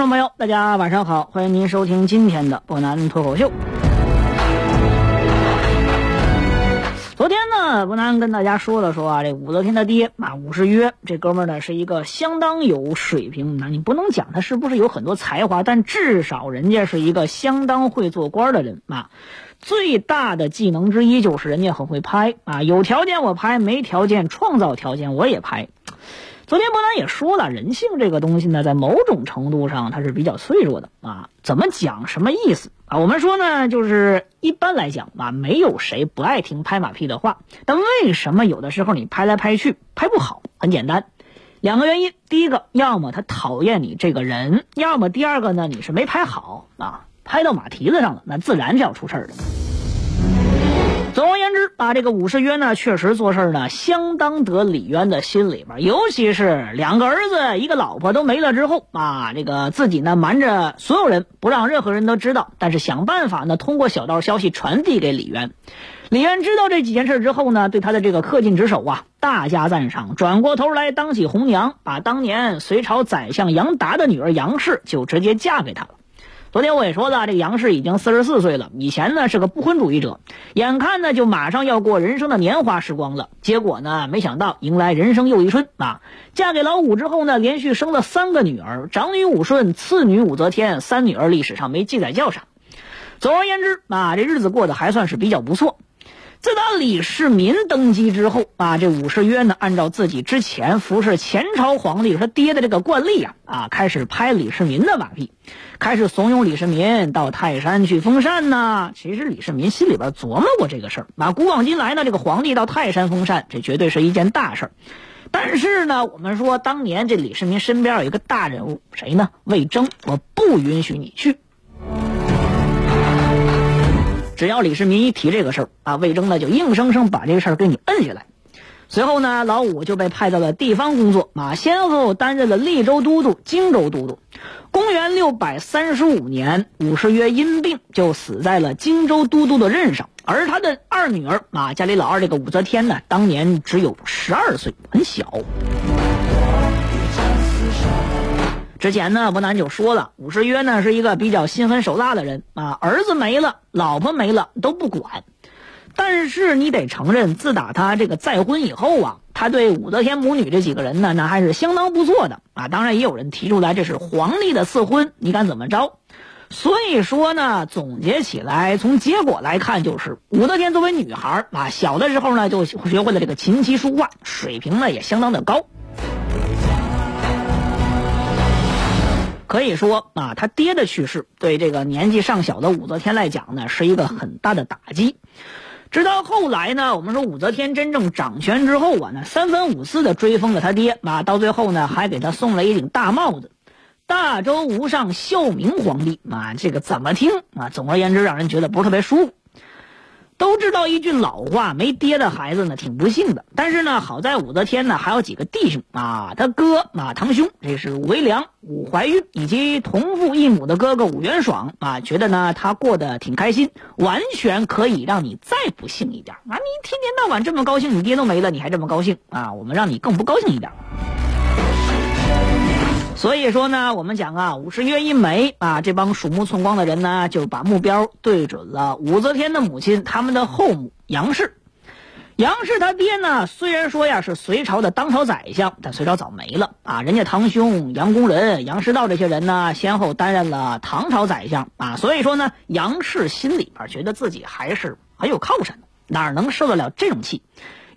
众朋友，大家晚上好，欢迎您收听今天的博南脱口秀。昨天呢，博南跟大家说了说啊，这武则天的爹啊，武士约这哥们儿呢是一个相当有水平，那你不能讲他是不是有很多才华，但至少人家是一个相当会做官的人啊。最大的技能之一就是人家很会拍啊，有条件我拍，没条件创造条件我也拍。昨天博南也说了，人性这个东西呢，在某种程度上它是比较脆弱的啊。怎么讲？什么意思啊？我们说呢，就是一般来讲啊，没有谁不爱听拍马屁的话。但为什么有的时候你拍来拍去拍不好？很简单，两个原因。第一个，要么他讨厌你这个人，要么第二个呢，你是没拍好啊，拍到马蹄子上了，那自然是要出事儿的。总而言之，啊，这个武士约呢，确实做事呢相当得李渊的心里边，尤其是两个儿子一个老婆都没了之后，啊，这个自己呢瞒着所有人，不让任何人都知道，但是想办法呢通过小道消息传递给李渊。李渊知道这几件事之后呢，对他的这个恪尽职守啊大加赞赏，转过头来当起红娘，把当年隋朝宰相杨达的女儿杨氏就直接嫁给他了。昨天我也说了，这个杨氏已经四十四岁了，以前呢是个不婚主义者，眼看呢就马上要过人生的年华时光了，结果呢没想到迎来人生又一春啊！嫁给老五之后呢，连续生了三个女儿，长女武顺，次女武则天，三女儿历史上没记载叫啥。总而言之啊，这日子过得还算是比较不错。自打李世民登基之后啊，这武士约呢，按照自己之前服侍前朝皇帝他爹的这个惯例啊，啊，开始拍李世民的马屁，开始怂恿李世民到泰山去封禅呢。其实李世民心里边琢磨过这个事儿啊，古往今来呢，这个皇帝到泰山封禅，这绝对是一件大事儿。但是呢，我们说当年这李世民身边有一个大人物，谁呢？魏征，我不允许你去。只要李世民一提这个事儿啊，魏征呢就硬生生把这个事儿给你摁下来。随后呢，老五就被派到了地方工作啊，先后担任了利州都督、荆州都督。公元六百三十五年，武士约因病就死在了荆州都督的任上，而他的二女儿啊，家里老二这个武则天呢，当年只有十二岁，很小。之前呢，伯南就说了，武士约呢是一个比较心狠手辣的人啊，儿子没了，老婆没了都不管。但是你得承认，自打他这个再婚以后啊，他对武则天母女这几个人呢，那还是相当不错的啊。当然也有人提出来，这是皇帝的赐婚，你敢怎么着？所以说呢，总结起来，从结果来看，就是武则天作为女孩啊，小的时候呢就学会了这个琴棋书画，水平呢也相当的高。可以说啊，他爹的去世对这个年纪尚小的武则天来讲呢，是一个很大的打击。直到后来呢，我们说武则天真正掌权之后啊，那三番五次的追封了他爹啊，到最后呢，还给他送了一顶大帽子，大周无上孝明皇帝啊，这个怎么听啊？总而言之，让人觉得不是特别舒服。都知道一句老话，没爹的孩子呢挺不幸的。但是呢，好在武则天呢还有几个弟兄啊，他哥啊堂兄，这是武维良、武怀玉以及同父异母的哥哥武元爽啊，觉得呢他过得挺开心，完全可以让你再不幸一点啊！你天天到晚这么高兴，你爹都没了，你还这么高兴啊？我们让你更不高兴一点。所以说呢，我们讲啊，武士约一枚啊，这帮鼠目寸光的人呢，就把目标对准了武则天的母亲，他们的后母杨氏。杨氏他爹呢，虽然说呀是隋朝的当朝宰相，但隋朝早没了啊。人家堂兄杨公仁、杨师道这些人呢，先后担任了唐朝宰相啊。所以说呢，杨氏心里边觉得自己还是很有靠山的，哪能受得了这种气？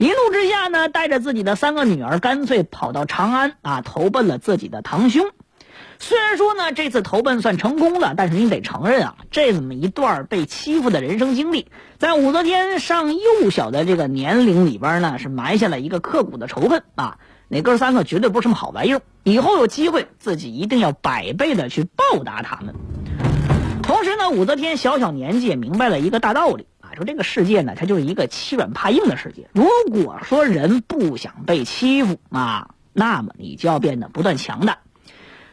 一怒之下呢，带着自己的三个女儿，干脆跑到长安啊，投奔了自己的堂兄。虽然说呢，这次投奔算成功了，但是你得承认啊，这么一段被欺负的人生经历，在武则天上幼小的这个年龄里边呢，是埋下了一个刻骨的仇恨啊。那哥三个绝对不是什么好玩意儿，以后有机会自己一定要百倍的去报答他们。同时呢，武则天小小年纪也明白了一个大道理，说这个世界呢，它就是一个欺软怕硬的世界。如果说人不想被欺负啊，那么你就要变得不断强大。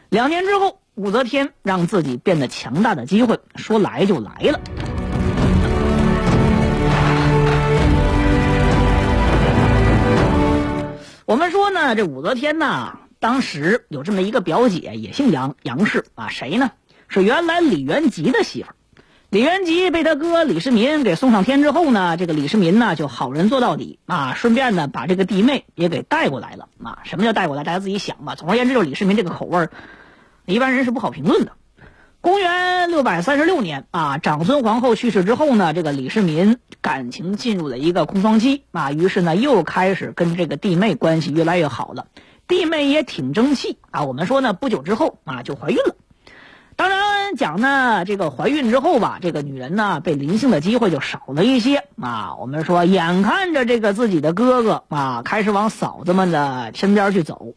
两年之后，武则天让自己变得强大的机会说来就来了。我们说呢，这武则天呢，当时有这么一个表姐，也姓杨，杨氏啊，谁呢？是原来李元吉的媳妇儿。李元吉被他哥李世民给送上天之后呢，这个李世民呢就好人做到底啊，顺便呢把这个弟妹也给带过来了啊。什么叫带过来？大家自己想吧。总而言之，就李世民这个口味儿，一般人是不好评论的。公元六百三十六年啊，长孙皇后去世之后呢，这个李世民感情进入了一个空窗期啊，于是呢又开始跟这个弟妹关系越来越好了，弟妹也挺争气啊。我们说呢，不久之后啊就怀孕了。当然讲呢，这个怀孕之后吧，这个女人呢被临幸的机会就少了一些啊。我们说，眼看着这个自己的哥哥啊开始往嫂子们的身边去走。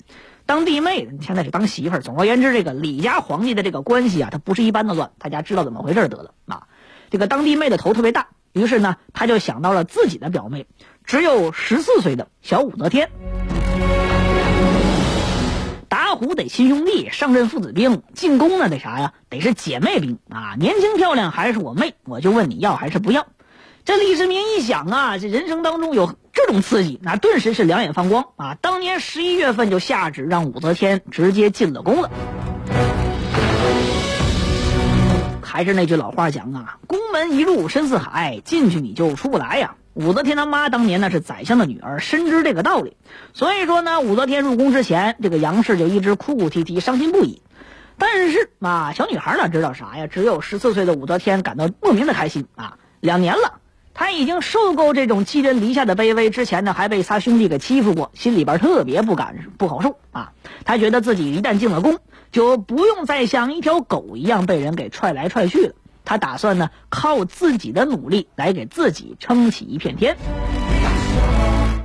当弟妹，现在是当媳妇儿。总而言之，这个李家皇帝的这个关系啊，他不是一般的乱。大家知道怎么回事得了啊。这个当弟妹的头特别大，于是呢，他就想到了自己的表妹，只有十四岁的小武则天。打虎得亲兄弟，上阵父子兵，进攻呢得啥呀？得是姐妹兵啊。年轻漂亮还是我妹，我就问你要还是不要？这李世民一想啊，这人生当中有这种刺激，那顿时是两眼放光啊！当年十一月份就下旨让武则天直接进了宫了。还是那句老话讲啊，宫门一入深似海，进去你就出不来呀。武则天他妈当年呢是宰相的女儿，深知这个道理，所以说呢，武则天入宫之前，这个杨氏就一直哭哭啼啼，伤心不已。但是啊，小女孩哪知道啥呀？只有十四岁的武则天感到莫名的开心啊！两年了。她已经受够这种寄人篱下的卑微，之前呢还被仨兄弟给欺负过，心里边特别不敢不好受啊。他觉得自己一旦进了宫，就不用再像一条狗一样被人给踹来踹去了。他打算呢靠自己的努力来给自己撑起一片天。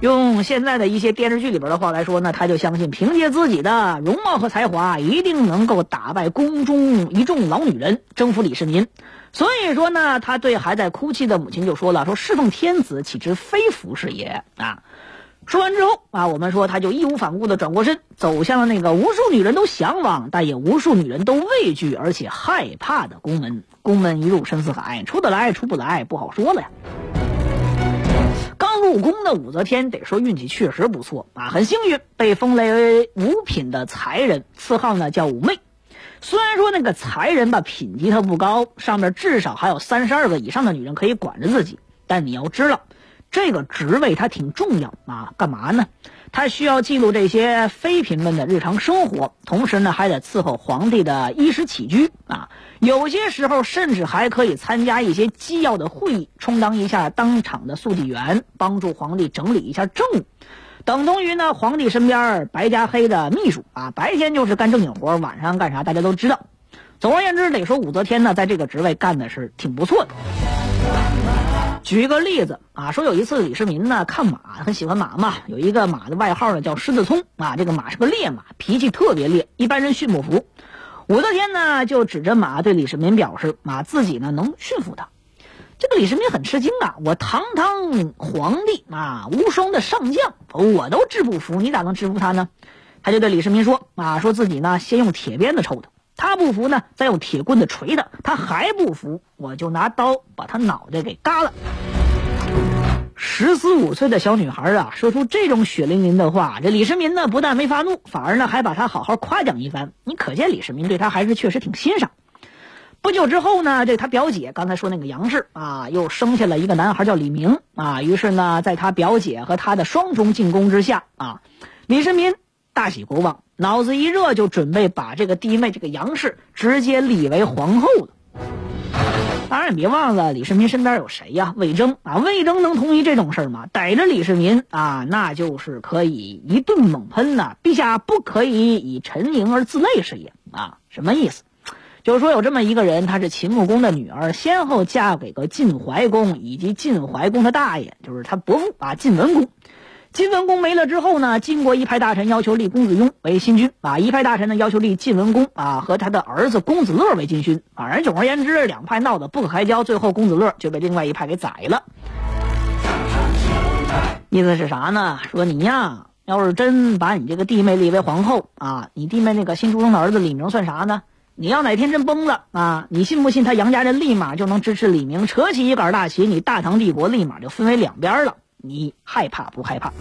用现在的一些电视剧里边的话来说呢，他就相信凭借自己的容貌和才华，一定能够打败宫中一众老女人，征服李世民。所以说呢，他对还在哭泣的母亲就说了：“说侍奉天子，岂知非福是也？”啊，说完之后啊，我们说他就义无反顾的转过身，走向了那个无数女人都向往，但也无数女人都畏惧而且害怕的宫门。宫门一入深似海，出得来出不来，不好说了呀。刚入宫的武则天，得说运气确实不错啊，很幸运被封为五品的才人，赐号呢叫武媚。虽然说那个才人吧品级他不高，上面至少还有三十二个以上的女人可以管着自己，但你要知道，这个职位它挺重要啊。干嘛呢？他需要记录这些妃嫔们的日常生活，同时呢还得伺候皇帝的衣食起居啊。有些时候甚至还可以参加一些机要的会议，充当一下当场的速记员，帮助皇帝整理一下政务。等同于呢，皇帝身边白加黑的秘书啊，白天就是干正经活，晚上干啥大家都知道。总而言之，得说武则天呢，在这个职位干的是挺不错的。举一个例子啊，说有一次李世民呢看马，很喜欢马嘛，有一个马的外号呢叫狮子聪啊，这个马是个烈马，脾气特别烈，一般人驯不服。武则天呢就指着马对李世民表示，马自己呢能驯服他。这个李世民很吃惊啊！我堂堂皇帝啊，无双的上将，我都治不服，你咋能制服他呢？他就对李世民说啊，说自己呢先用铁鞭子抽他，他不服呢，再用铁棍子锤他，他还不服，我就拿刀把他脑袋给嘎了。十四五岁的小女孩啊，说出这种血淋淋的话，这李世民呢不但没发怒，反而呢还把他好好夸奖一番。你可见李世民对他还是确实挺欣赏。不久之后呢，这他表姐刚才说那个杨氏啊，又生下了一个男孩叫李明啊。于是呢，在他表姐和他的双重进攻之下啊，李世民大喜过望，脑子一热就准备把这个弟妹这个杨氏直接立为皇后了。当然，别忘了李世民身边有谁呀？魏征啊，魏征能同意这种事吗？逮着李世民啊，那就是可以一顿猛喷呐！陛下不可以以沉吟而自内是也啊？什么意思？就是说，有这么一个人，她是秦穆公的女儿，先后嫁给个晋怀公以及晋怀公的大爷，就是他伯父啊，晋文公。晋文公没了之后呢，晋国一派大臣要求立公子雍为新君啊，一派大臣呢要求立晋文公啊和他的儿子公子乐为金勋。反正总而言之，两派闹得不可开交，最后公子乐就被另外一派给宰了。意思是啥呢？说你呀，要是真把你这个弟妹立为皇后啊，你弟妹那个新出生的儿子李明算啥呢？你要哪天真崩了啊，你信不信他杨家人立马就能支持李明，扯起一杆大旗，你大唐帝国立马就分为两边了。你害怕不害怕？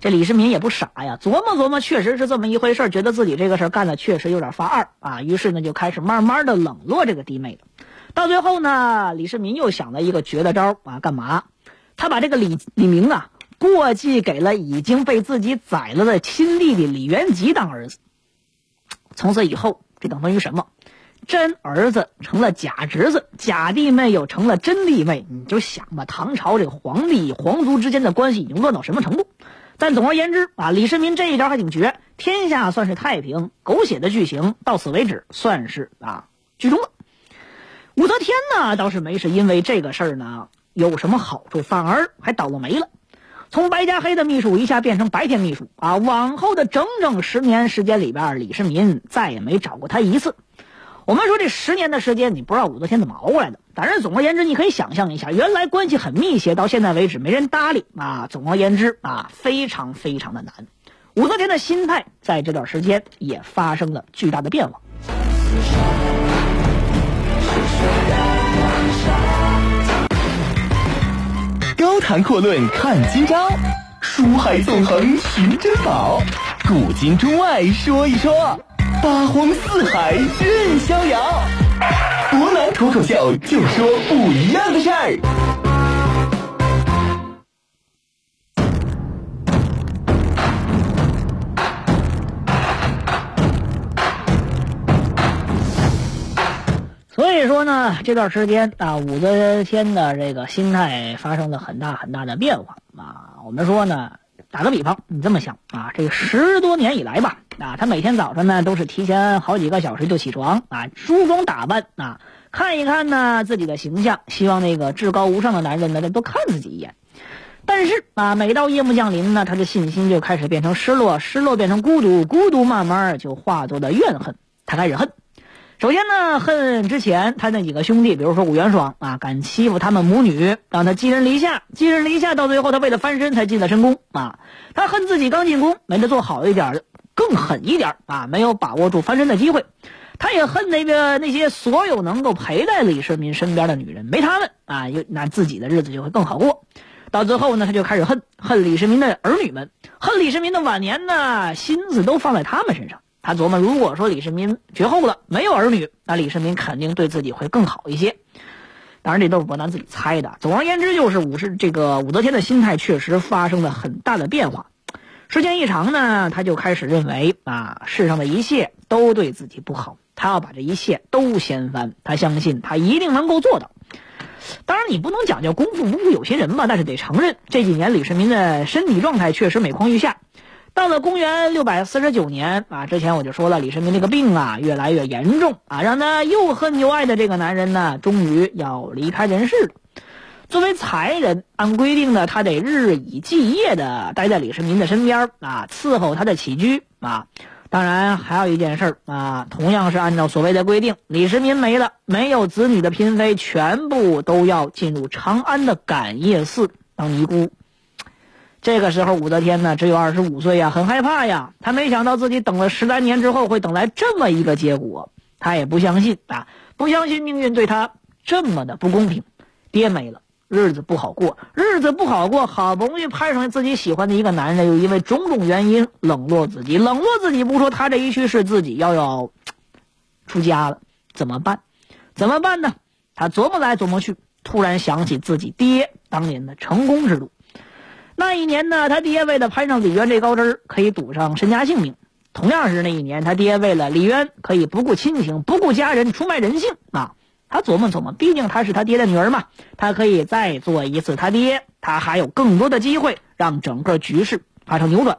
这李世民也不傻呀，琢磨琢磨，确实是这么一回事觉得自己这个事干的确实有点发二啊，于是呢就开始慢慢的冷落这个弟妹了。到最后呢，李世民又想了一个绝的招啊，干嘛？他把这个李李明啊过继给了已经被自己宰了的亲弟弟李元吉当儿子。从此以后，这等同于什么？真儿子成了假侄子，假弟妹又成了真弟妹。你就想吧，唐朝这个皇帝皇族之间的关系已经乱到什么程度？但总而言之啊，李世民这一招还挺绝，天下算是太平。狗血的剧情到此为止，算是啊剧终了。武则天呢倒是没是因为这个事儿呢有什么好处，反而还倒了霉了。从白加黑的秘书一下变成白天秘书啊！往后的整整十年时间里边，李世民再也没找过他一次。我们说这十年的时间，你不知道武则天怎么熬过来的。反正总而言之，你可以想象一下，原来关系很密切，到现在为止没人搭理啊。总而言之啊，非常非常的难。武则天的心态在这段时间也发生了巨大的变化。高谈阔论看今朝，书海纵横寻珍宝，古今中外说一说。八荒四海任逍遥，湖南脱口秀就说不一样的事儿。所以说呢，这段时间啊，武则天的这个心态发生了很大很大的变化啊。我们说呢。打个比方，你这么想啊，这十多年以来吧，啊，他每天早上呢都是提前好几个小时就起床啊，梳妆打扮啊，看一看呢自己的形象，希望那个至高无上的男人呢再多看自己一眼。但是啊，每到夜幕降临呢，他的信心就开始变成失落，失落变成孤独，孤独慢慢就化作了怨恨，他开始恨。首先呢，恨之前他那几个兄弟，比如说武元爽啊，敢欺负他们母女，让他寄人篱下，寄人篱下，到最后他为了翻身才进了深宫啊。他恨自己刚进宫没得做好一点，更狠一点啊，没有把握住翻身的机会。他也恨那个那些所有能够陪在李世民身边的女人，没他们啊，那自己的日子就会更好过。到最后呢，他就开始恨恨李世民的儿女们，恨李世民的晚年呢，心思都放在他们身上。他琢磨，如果说李世民绝后了，没有儿女，那李世民肯定对自己会更好一些。当然，这都是伯南自己猜的。总而言之，就是武士这个武则天的心态确实发生了很大的变化。时间一长呢，他就开始认为啊，世上的一切都对自己不好，他要把这一切都掀翻。他相信他一定能够做到。当然，你不能讲叫功夫不负有心人吧，但是得承认这几年李世民的身体状态确实每况愈下。到了公元六百四十九年啊，之前我就说了，李世民这个病啊越来越严重啊，让他又恨又爱的这个男人呢，终于要离开人世。作为才人，按规定呢，他得日以继夜的待在李世民的身边啊，伺候他的起居啊。当然，还有一件事啊，同样是按照所谓的规定，李世民没了，没有子女的嫔妃全部都要进入长安的感业寺当尼姑。这个时候，武则天呢只有二十五岁呀，很害怕呀。她没想到自己等了十来年之后会等来这么一个结果，她也不相信啊，不相信命运对她这么的不公平。爹没了，日子不好过，日子不好过，好不容易攀上自己喜欢的一个男人，又因为种种原因冷落自己，冷落自己不说，他这一去世，自己要要出家了，怎么办？怎么办呢？他琢磨来琢磨去，突然想起自己爹当年的成功之路。那一年呢，他爹为了攀上李渊这高枝可以赌上身家性命；同样是那一年，他爹为了李渊，可以不顾亲情、不顾家人，出卖人性啊！他琢磨琢磨，毕竟他是他爹的女儿嘛，他可以再做一次他爹，他还有更多的机会让整个局势发生扭转。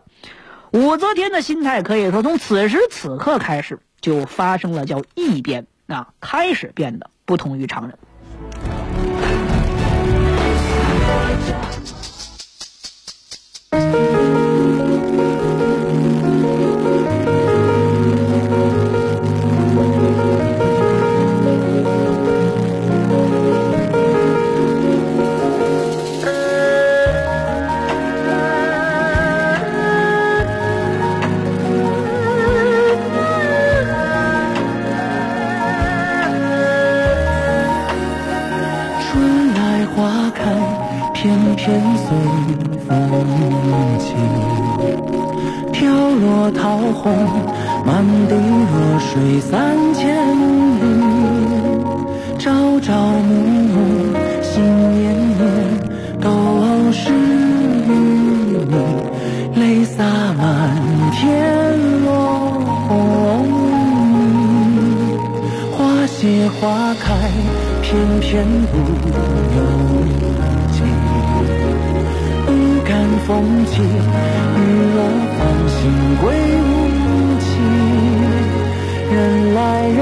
武则天的心态可以说从此时此刻开始就发生了叫异变啊，开始变得不同于常人。野花开，偏偏不由。风起，雨落芳心归无期。人来人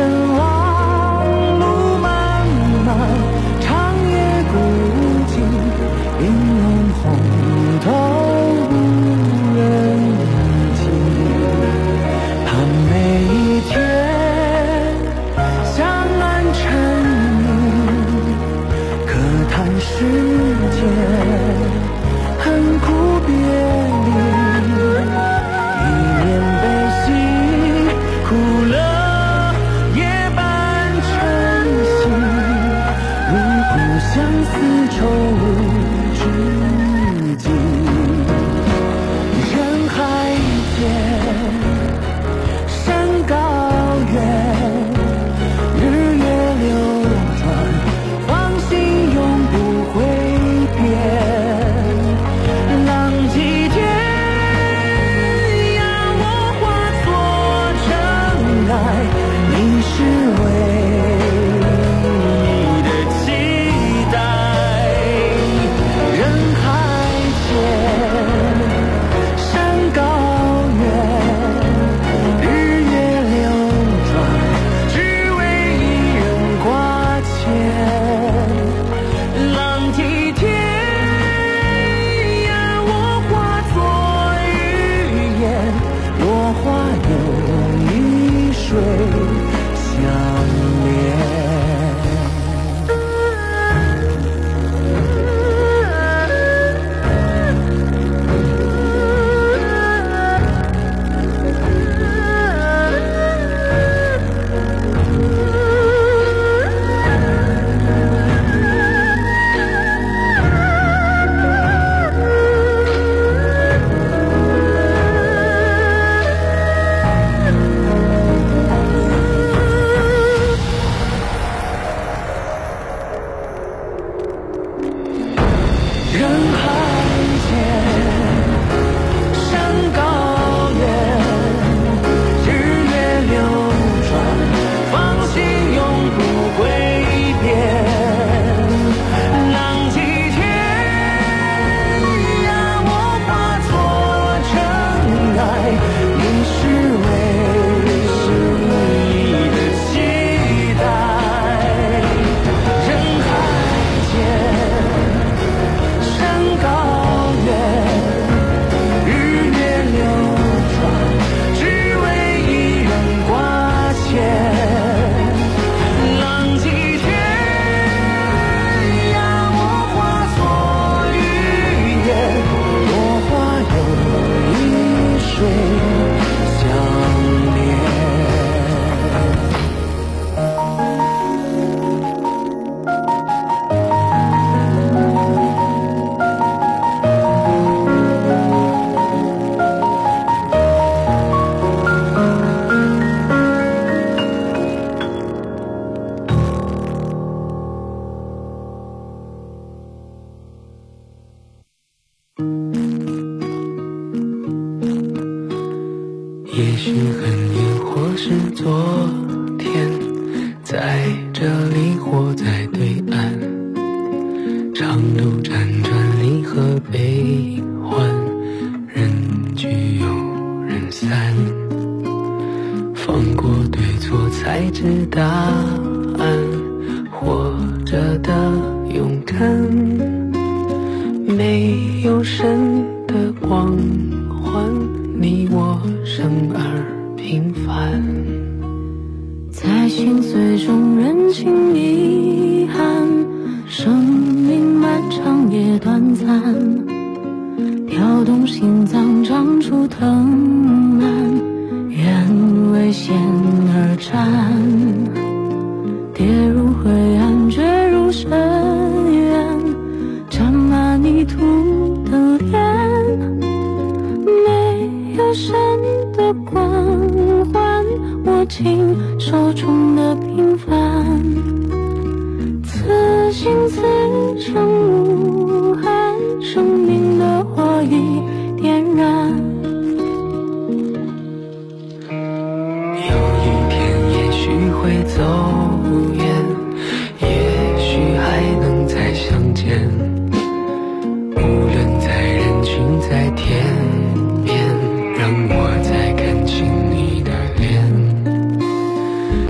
散，放过对错才知答案，活着的勇敢，没有神的光环，你我生而平凡，在心碎中认。缓缓握紧手中的平凡，此心此生无憾。